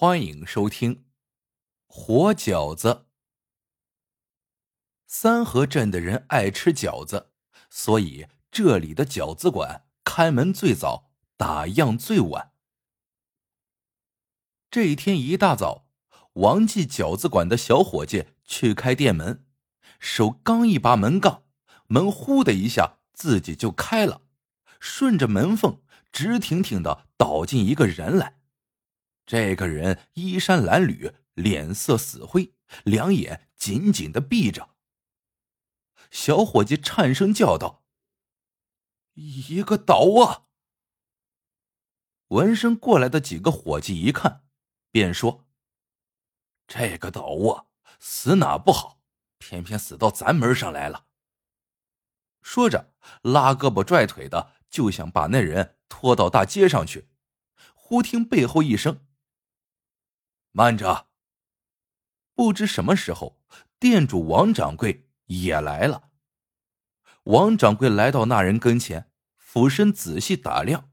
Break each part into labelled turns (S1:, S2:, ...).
S1: 欢迎收听活饺子。三河镇的人爱吃饺子，所以这里的饺子馆开门最早，打烊最晚。这一天一大早，王记饺子馆的小伙计去开店门，手刚一拔门杠，门呼的一下自己就开了，顺着门缝直挺挺的倒进一个人来。这个人衣衫褴褛，脸色死灰，两眼紧紧的闭着。小伙计颤声叫道：“一个倒啊！”闻声过来的几个伙计一看，便说：“这个倒啊，死哪不好，偏偏死到咱门上来了。”说着，拉胳膊拽腿的就想把那人拖到大街上去。忽听背后一声。慢着！不知什么时候，店主王掌柜也来了。王掌柜来到那人跟前，俯身仔细打量，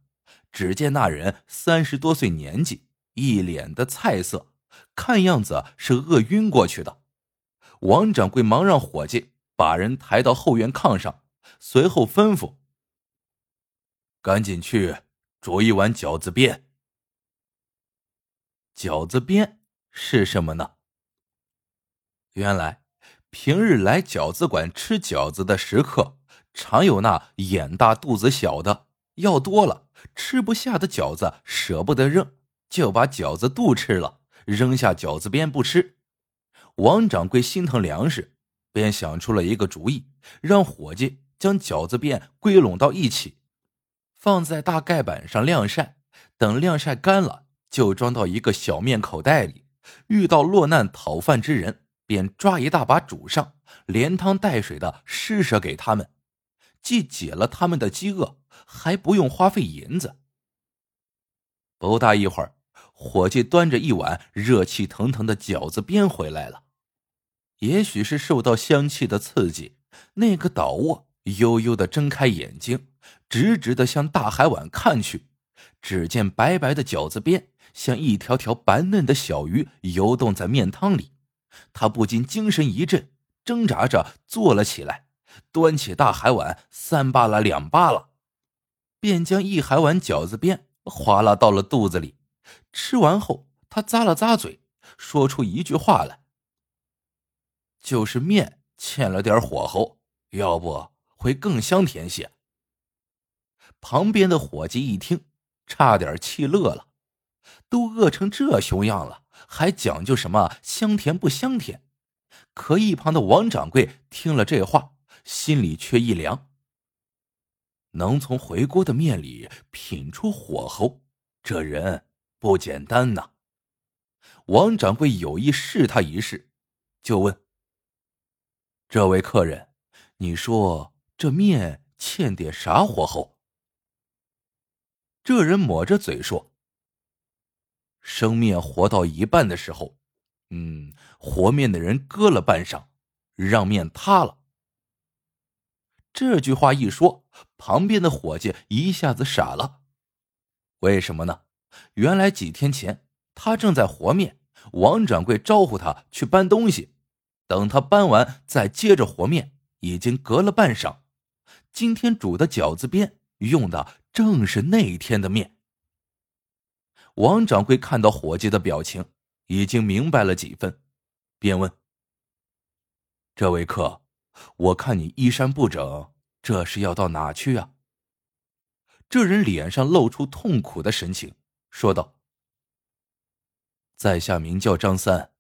S1: 只见那人三十多岁年纪，一脸的菜色，看样子是饿晕过去的。王掌柜忙让伙计把人抬到后院炕上，随后吩咐：“赶紧去煮一碗饺子便。”饺子边是什么呢？原来平日来饺子馆吃饺子的食客，常有那眼大肚子小的，要多了吃不下的饺子舍不得扔，就把饺子肚吃了，扔下饺子边不吃。王掌柜心疼粮食，便想出了一个主意，让伙计将饺子边归拢到一起，放在大盖板上晾晒，等晾晒干了。就装到一个小面口袋里，遇到落难讨饭之人，便抓一大把煮上，连汤带水的施舍给他们，既解了他们的饥饿，还不用花费银子。不大一会儿，伙计端着一碗热气腾腾的饺子边回来了。也许是受到香气的刺激，那个倒卧悠悠的睁开眼睛，直直的向大海碗看去，只见白白的饺子边。像一条条白嫩的小鱼游动在面汤里，他不禁精神一振，挣扎着坐了起来，端起大海碗三扒拉两扒拉，便将一海碗饺子边哗啦到了肚子里。吃完后，他咂了咂嘴，说出一句话来：“就是面欠了点火候，要不会更香甜些。”旁边的伙计一听，差点气乐了。都饿成这熊样了，还讲究什么香甜不香甜？可一旁的王掌柜听了这话，心里却一凉。能从回锅的面里品出火候，这人不简单呐。王掌柜有意试他一试，就问：“这位客人，你说这面欠点啥火候？”这人抹着嘴说。生面活到一半的时候，嗯，和面的人割了半晌，让面塌了。这句话一说，旁边的伙计一下子傻了。为什么呢？原来几天前他正在和面，王掌柜招呼他去搬东西，等他搬完再接着和面，已经隔了半晌。今天煮的饺子边用的正是那一天的面。王掌柜看到伙计的表情，已经明白了几分，便问：“这位客，我看你衣衫不整，这是要到哪去啊？”这人脸上露出痛苦的神情，说道：“在下名叫张三，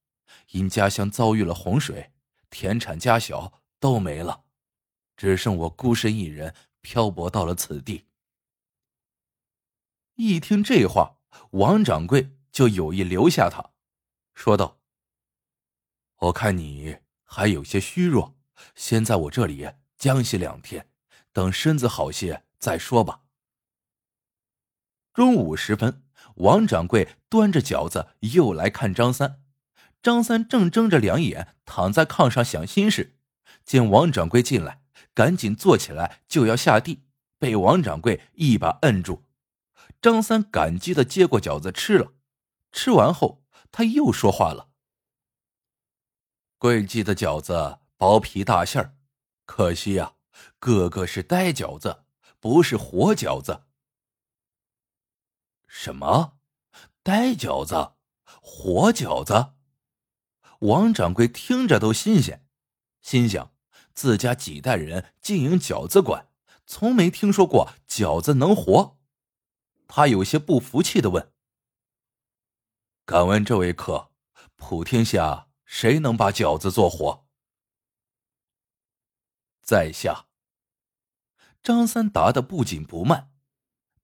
S1: 因家乡遭遇了洪水，田产家小都没了，只剩我孤身一人漂泊到了此地。”一听这话。王掌柜就有意留下他，说道：“我看你还有些虚弱，先在我这里将息两天，等身子好些再说吧。”中午时分，王掌柜端着饺子又来看张三。张三正睁着两眼躺在炕上想心事，见王掌柜进来，赶紧坐起来就要下地，被王掌柜一把摁住。张三感激的接过饺子吃了，吃完后，他又说话了：“贵记的饺子薄皮大馅儿，可惜呀，个个是呆饺子，不是活饺子。”什么？呆饺子？活饺子？王掌柜听着都新鲜，心想自家几代人经营饺子馆，从没听说过饺子能活。他有些不服气的问：“敢问这位客，普天下谁能把饺子做活？”在下。张三答的不紧不慢，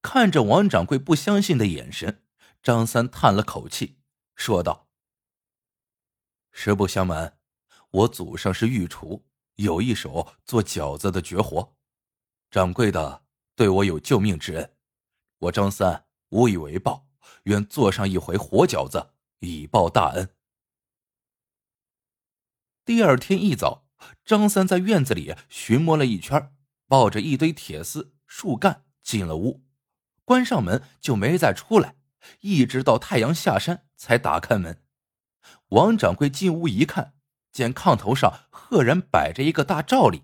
S1: 看着王掌柜不相信的眼神，张三叹了口气，说道。实不相瞒，我祖上是御厨，有一手做饺子的绝活。掌柜的对我有救命之恩，我张三无以为报，愿做上一回活饺子以报大恩。第二天一早，张三在院子里寻摸了一圈，抱着一堆铁丝、树干进了屋，关上门就没再出来，一直到太阳下山才打开门。王掌柜进屋一看，见炕头上赫然摆着一个大罩里。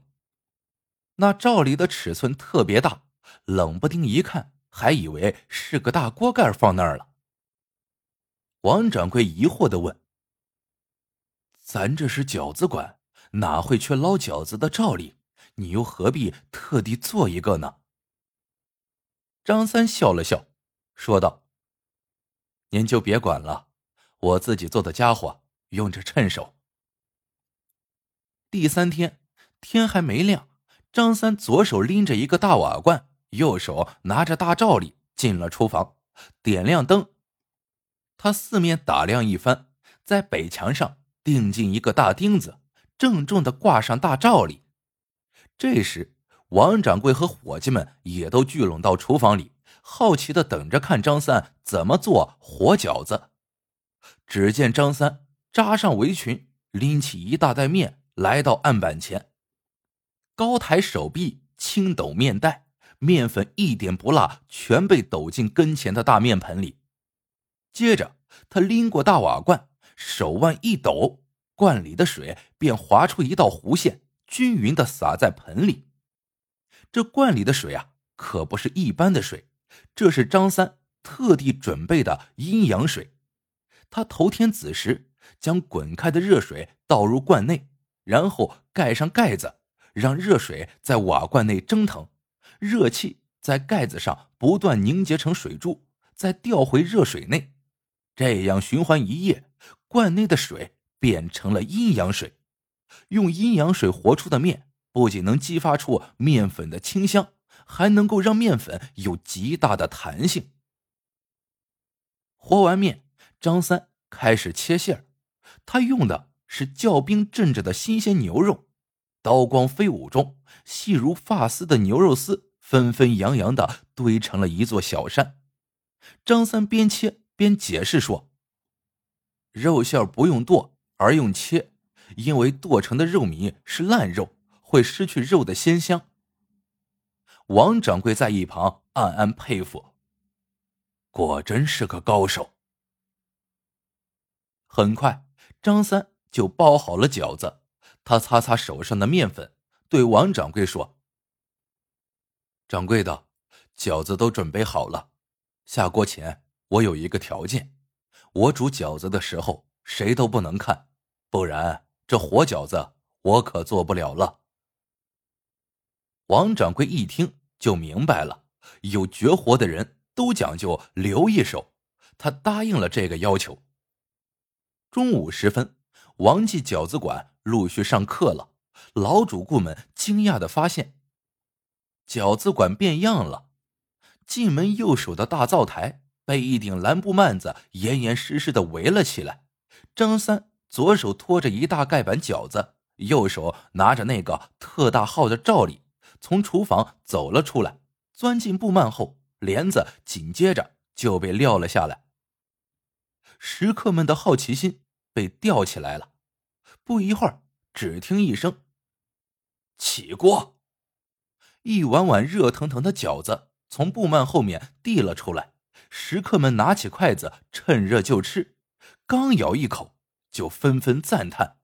S1: 那罩里的尺寸特别大，冷不丁一看，还以为是个大锅盖放那儿了。王掌柜疑惑的问：“咱这是饺子馆，哪会缺捞饺子的照例？你又何必特地做一个呢？”张三笑了笑，说道：“您就别管了。”我自己做的家伙用着趁手。第三天天还没亮，张三左手拎着一个大瓦罐，右手拿着大罩里进了厨房，点亮灯。他四面打量一番，在北墙上钉进一个大钉子，郑重的挂上大罩里。这时，王掌柜和伙计们也都聚拢到厨房里，好奇的等着看张三怎么做活饺子。只见张三扎上围裙，拎起一大袋面，来到案板前，高抬手臂，轻抖面袋，面粉一点不落，全被抖进跟前的大面盆里。接着，他拎过大瓦罐，手腕一抖，罐里的水便划出一道弧线，均匀的洒在盆里。这罐里的水啊，可不是一般的水，这是张三特地准备的阴阳水。他头天子时，将滚开的热水倒入罐内，然后盖上盖子，让热水在瓦罐内蒸腾，热气在盖子上不断凝结成水柱，再调回热水内，这样循环一夜，罐内的水变成了阴阳水。用阴阳水和出的面，不仅能激发出面粉的清香，还能够让面粉有极大的弹性。和完面。张三开始切馅儿，他用的是窖冰镇着的新鲜牛肉，刀光飞舞中，细如发丝的牛肉丝纷纷扬扬的堆成了一座小山。张三边切边解释说：“肉馅不用剁，而用切，因为剁成的肉糜是烂肉，会失去肉的鲜香。”王掌柜在一旁暗暗佩服，果真是个高手。很快，张三就包好了饺子。他擦擦手上的面粉，对王掌柜说：“掌柜的，饺子都准备好了。下锅前，我有一个条件：我煮饺子的时候，谁都不能看，不然这活饺子我可做不了了。”王掌柜一听就明白了，有绝活的人都讲究留一手，他答应了这个要求。中午时分，王记饺子馆陆续上课了。老主顾们惊讶的发现，饺子馆变样了。进门右手的大灶台被一顶蓝布幔子严严实实的围了起来。张三左手托着一大盖板饺子，右手拿着那个特大号的罩里，从厨房走了出来，钻进布幔后，帘子紧接着就被撂了下来。食客们的好奇心。被吊起来了，不一会儿，只听一声“起锅”，一碗碗热腾腾的饺子从布幔后面递了出来。食客们拿起筷子，趁热就吃。刚咬一口，就纷纷赞叹：“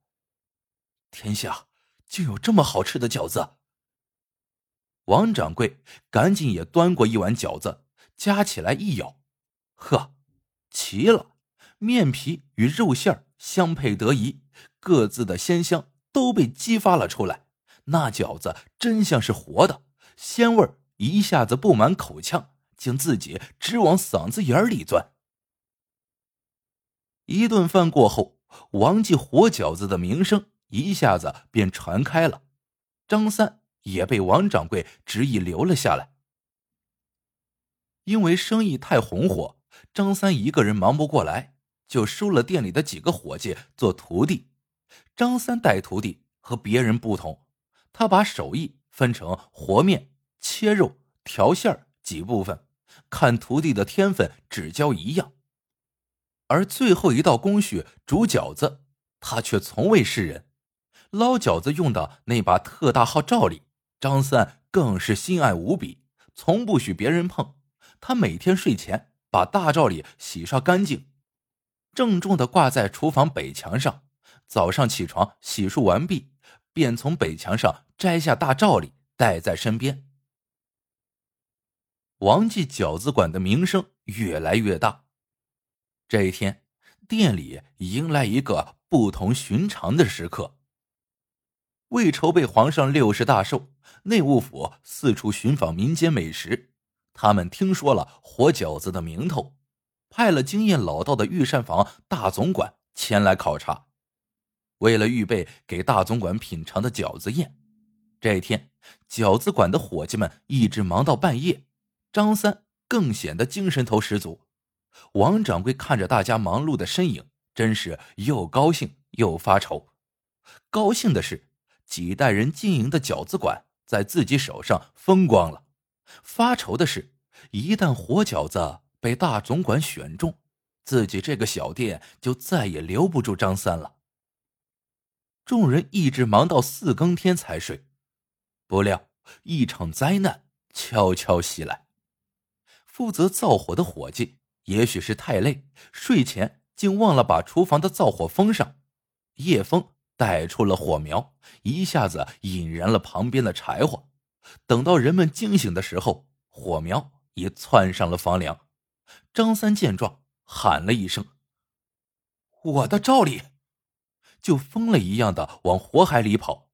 S1: 天下竟有这么好吃的饺子！”王掌柜赶紧也端过一碗饺子，夹起来一咬，呵，齐了！面皮与肉馅相配得宜，各自的鲜香都被激发了出来。那饺子真像是活的，鲜味一下子布满口腔，将自己直往嗓子眼里钻。一顿饭过后，王记活饺子的名声一下子便传开了。张三。也被王掌柜执意留了下来，因为生意太红火，张三一个人忙不过来，就收了店里的几个伙计做徒弟。张三带徒弟和别人不同，他把手艺分成和面、切肉、调馅几部分，看徒弟的天分，只教一样。而最后一道工序煮饺子，他却从未示人。捞饺子用的那把特大号罩里。张三更是心爱无比，从不许别人碰。他每天睡前把大罩里洗刷干净，郑重的挂在厨房北墙上。早上起床洗漱完毕，便从北墙上摘下大罩里带在身边。王记饺子馆的名声越来越大。这一天，店里迎来一个不同寻常的时刻。为筹备皇上六十大寿，内务府四处寻访民间美食。他们听说了活饺子的名头，派了经验老道的御膳房大总管前来考察。为了预备给大总管品尝的饺子宴，这天饺子馆的伙计们一直忙到半夜。张三更显得精神头十足。王掌柜看着大家忙碌的身影，真是又高兴又发愁。高兴的是。几代人经营的饺子馆在自己手上风光了。发愁的是，一旦活饺子被大总管选中，自己这个小店就再也留不住张三了。众人一直忙到四更天才睡，不料一场灾难悄悄袭来。负责造火的伙计也许是太累，睡前竟忘了把厨房的灶火封上，夜风。带出了火苗，一下子引燃了旁边的柴火。等到人们惊醒的时候，火苗已窜上了房梁。张三见状，喊了一声：“我的罩里！”就疯了一样的往火海里跑。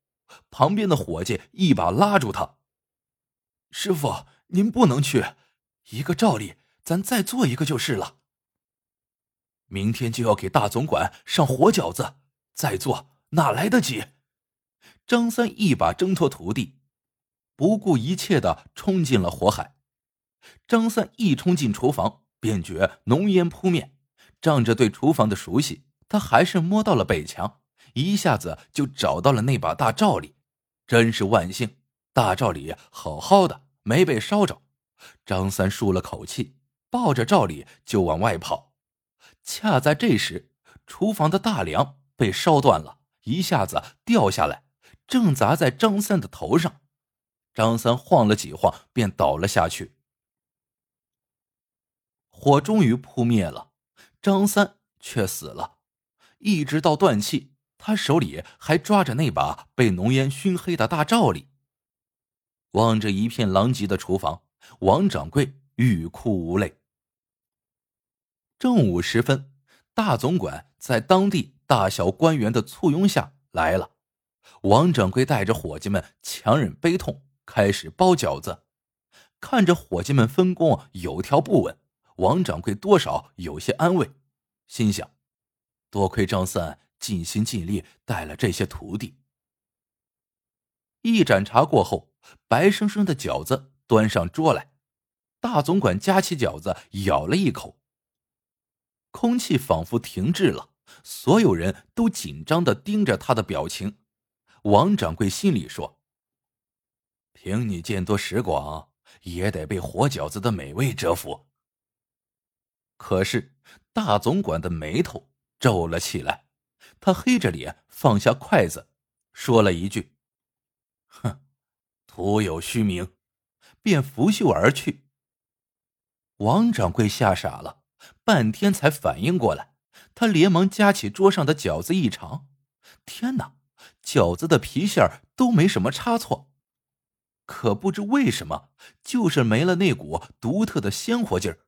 S1: 旁边的伙计一把拉住他：“师傅，您不能去，一个照例，咱再做一个就是了。明天就要给大总管上活饺子，再做。”哪来得及？张三一把挣脱徒弟，不顾一切的冲进了火海。张三一冲进厨房，便觉浓烟扑面。仗着对厨房的熟悉，他还是摸到了北墙，一下子就找到了那把大罩里。真是万幸，大罩里好好的，没被烧着。张三舒了口气，抱着罩里就往外跑。恰在这时，厨房的大梁被烧断了。一下子掉下来，正砸在张三的头上。张三晃了几晃，便倒了下去。火终于扑灭了，张三却死了。一直到断气，他手里还抓着那把被浓烟熏黑的大罩里。望着一片狼藉的厨房，王掌柜欲哭无泪。正午时分，大总管在当地。大小官员的簇拥下来了，王掌柜带着伙计们强忍悲痛，开始包饺子。看着伙计们分工有条不紊，王掌柜多少有些安慰，心想：多亏张三尽心尽力带了这些徒弟。一盏茶过后，白生生的饺子端上桌来，大总管夹起饺子咬了一口，空气仿佛停滞了。所有人都紧张的盯着他的表情，王掌柜心里说：“凭你见多识广，也得被活饺子的美味折服。”可是大总管的眉头皱了起来，他黑着脸放下筷子，说了一句：“哼，徒有虚名。”便拂袖而去。王掌柜吓傻了，半天才反应过来。他连忙夹起桌上的饺子一尝，天哪，饺子的皮馅都没什么差错。可不知为什么，就是没了那股独特的鲜活劲儿。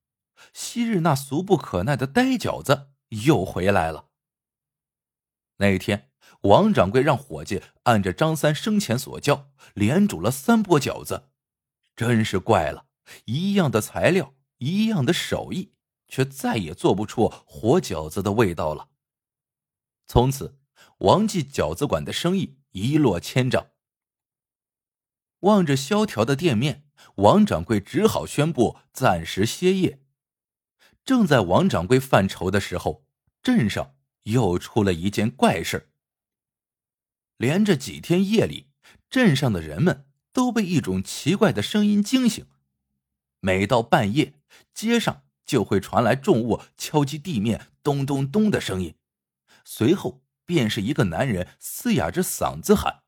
S1: 昔日那俗不可耐的呆饺子又回来了。那一天，王掌柜让伙计按着张三生前所教，连煮了三波饺子。真是怪了，一样的材料，一样的手艺，却再也做不出活饺子的味道了。从此，王记饺子馆的生意一落千丈。望着萧条的店面，王掌柜只好宣布暂时歇业。正在王掌柜犯愁的时候，镇上又出了一件怪事连着几天夜里，镇上的人们都被一种奇怪的声音惊醒。每到半夜，街上就会传来重物敲击地面“咚咚咚”的声音，随后便是一个男人嘶哑着嗓子喊：“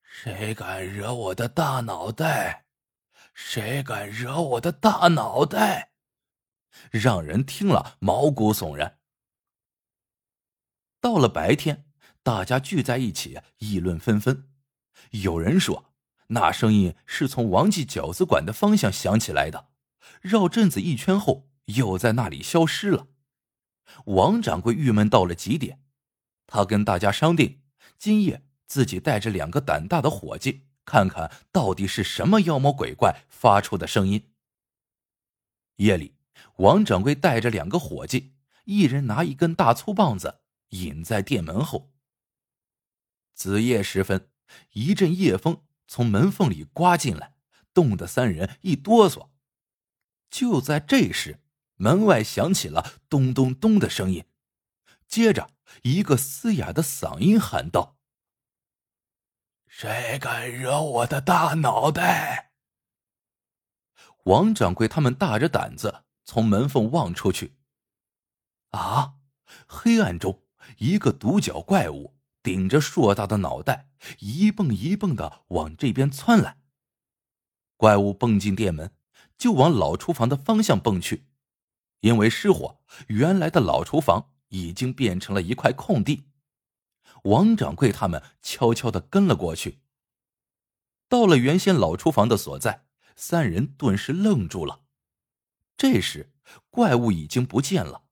S1: 谁敢惹我的大脑袋？谁敢惹我的大脑袋？”让人听了毛骨悚然。到了白天，大家聚在一起议论纷纷。有人说，那声音是从王记饺子馆的方向响起来的，绕镇子一圈后又在那里消失了。王掌柜郁闷到了极点，他跟大家商定，今夜自己带着两个胆大的伙计，看看到底是什么妖魔鬼怪发出的声音。夜里。王掌柜带着两个伙计，一人拿一根大粗棒子，隐在店门后。子夜时分，一阵夜风从门缝里刮进来，冻得三人一哆嗦。就在这时，门外响起了咚咚咚的声音，接着一个嘶哑的嗓音喊道：“谁敢惹我的大脑袋？”王掌柜他们大着胆子。从门缝望出去，啊！黑暗中，一个独角怪物顶着硕大的脑袋，一蹦一蹦的往这边窜来。怪物蹦进店门，就往老厨房的方向蹦去。因为失火，原来的老厨房已经变成了一块空地。王掌柜他们悄悄的跟了过去。到了原先老厨房的所在，三人顿时愣住了。这时，怪物已经不见了。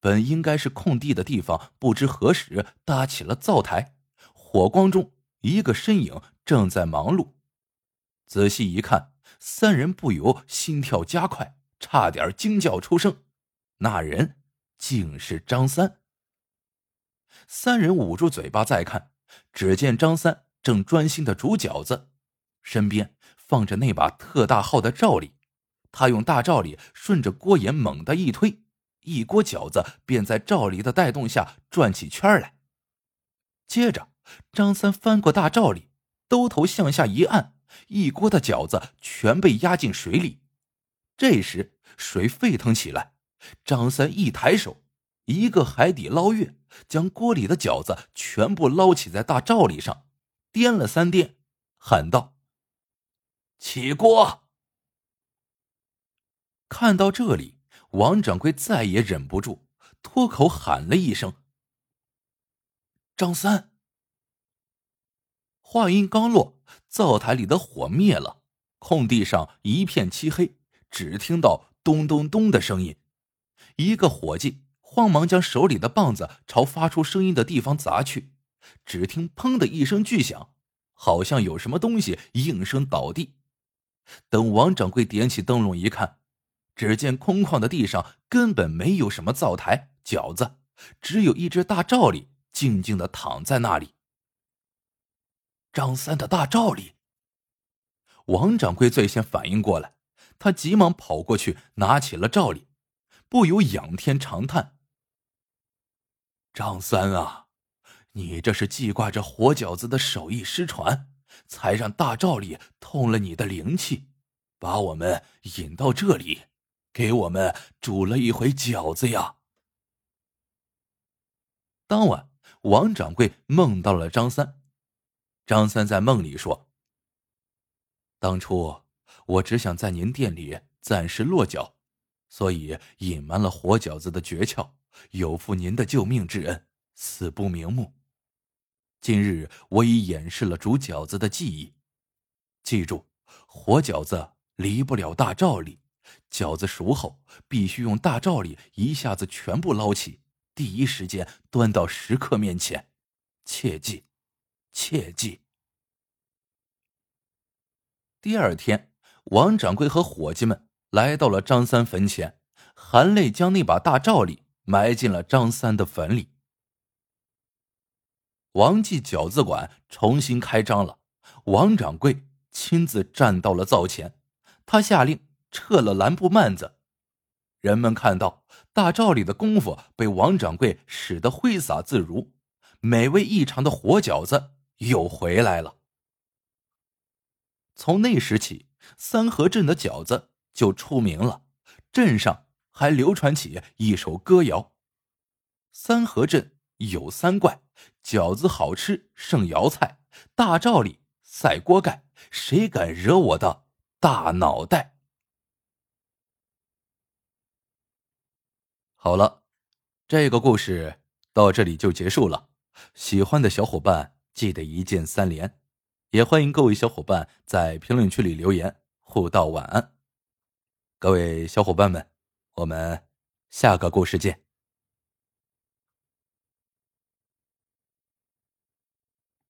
S1: 本应该是空地的地方，不知何时搭起了灶台。火光中，一个身影正在忙碌。仔细一看，三人不由心跳加快，差点惊叫出声。那人竟是张三。三人捂住嘴巴再看，只见张三正专心的煮饺子，身边放着那把特大号的罩里。他用大罩里顺着锅沿猛地一推，一锅饺子便在罩里的带动下转起圈来。接着，张三翻过大罩里，兜头向下一按，一锅的饺子全被压进水里。这时，水沸腾起来，张三一抬手，一个海底捞月，将锅里的饺子全部捞起在大罩里上，颠了三颠，喊道：“起锅！”看到这里，王掌柜再也忍不住，脱口喊了一声：“张三！”话音刚落，灶台里的火灭了，空地上一片漆黑，只听到咚咚咚的声音。一个伙计慌忙将手里的棒子朝发出声音的地方砸去，只听“砰”的一声巨响，好像有什么东西应声倒地。等王掌柜点起灯笼一看，只见空旷的地上根本没有什么灶台、饺子，只有一只大罩里静静的躺在那里。张三的大罩里，王掌柜最先反应过来，他急忙跑过去拿起了罩里，不由仰天长叹：“张三啊，你这是记挂着活饺子的手艺失传，才让大罩里通了你的灵气，把我们引到这里。”给我们煮了一回饺子呀！当晚，王掌柜梦到了张三。张三在梦里说：“当初我只想在您店里暂时落脚，所以隐瞒了活饺子的诀窍，有负您的救命之恩，死不瞑目。今日我已演示了煮饺子的技艺，记住，活饺子离不了大罩里，饺子熟后必须用大罩里一下子全部捞起，第一时间端到食客面前，切记，切记。第二天，王掌柜和伙计们来到了张三坟前，含泪将那把大罩里埋进了张三的坟里。王记饺子馆重新开张了，王掌柜亲自站到了灶前，他下令撤了蓝布幔子。人们看到大赵里的功夫被王掌柜使得挥洒自如，美味异常的活饺子又回来了。从那时起，三河镇的饺子就出名了，镇上还流传起一首歌谣：“三河镇有三怪，饺子好吃胜瑶菜，大赵里赛锅盖，谁敢惹我的大脑袋？”好了，这个故事到这里就结束了。喜欢的小伙伴记得一键三连。也欢迎各位小伙伴在评论区里留言互道晚安，各位小伙伴们，我们下个故事见。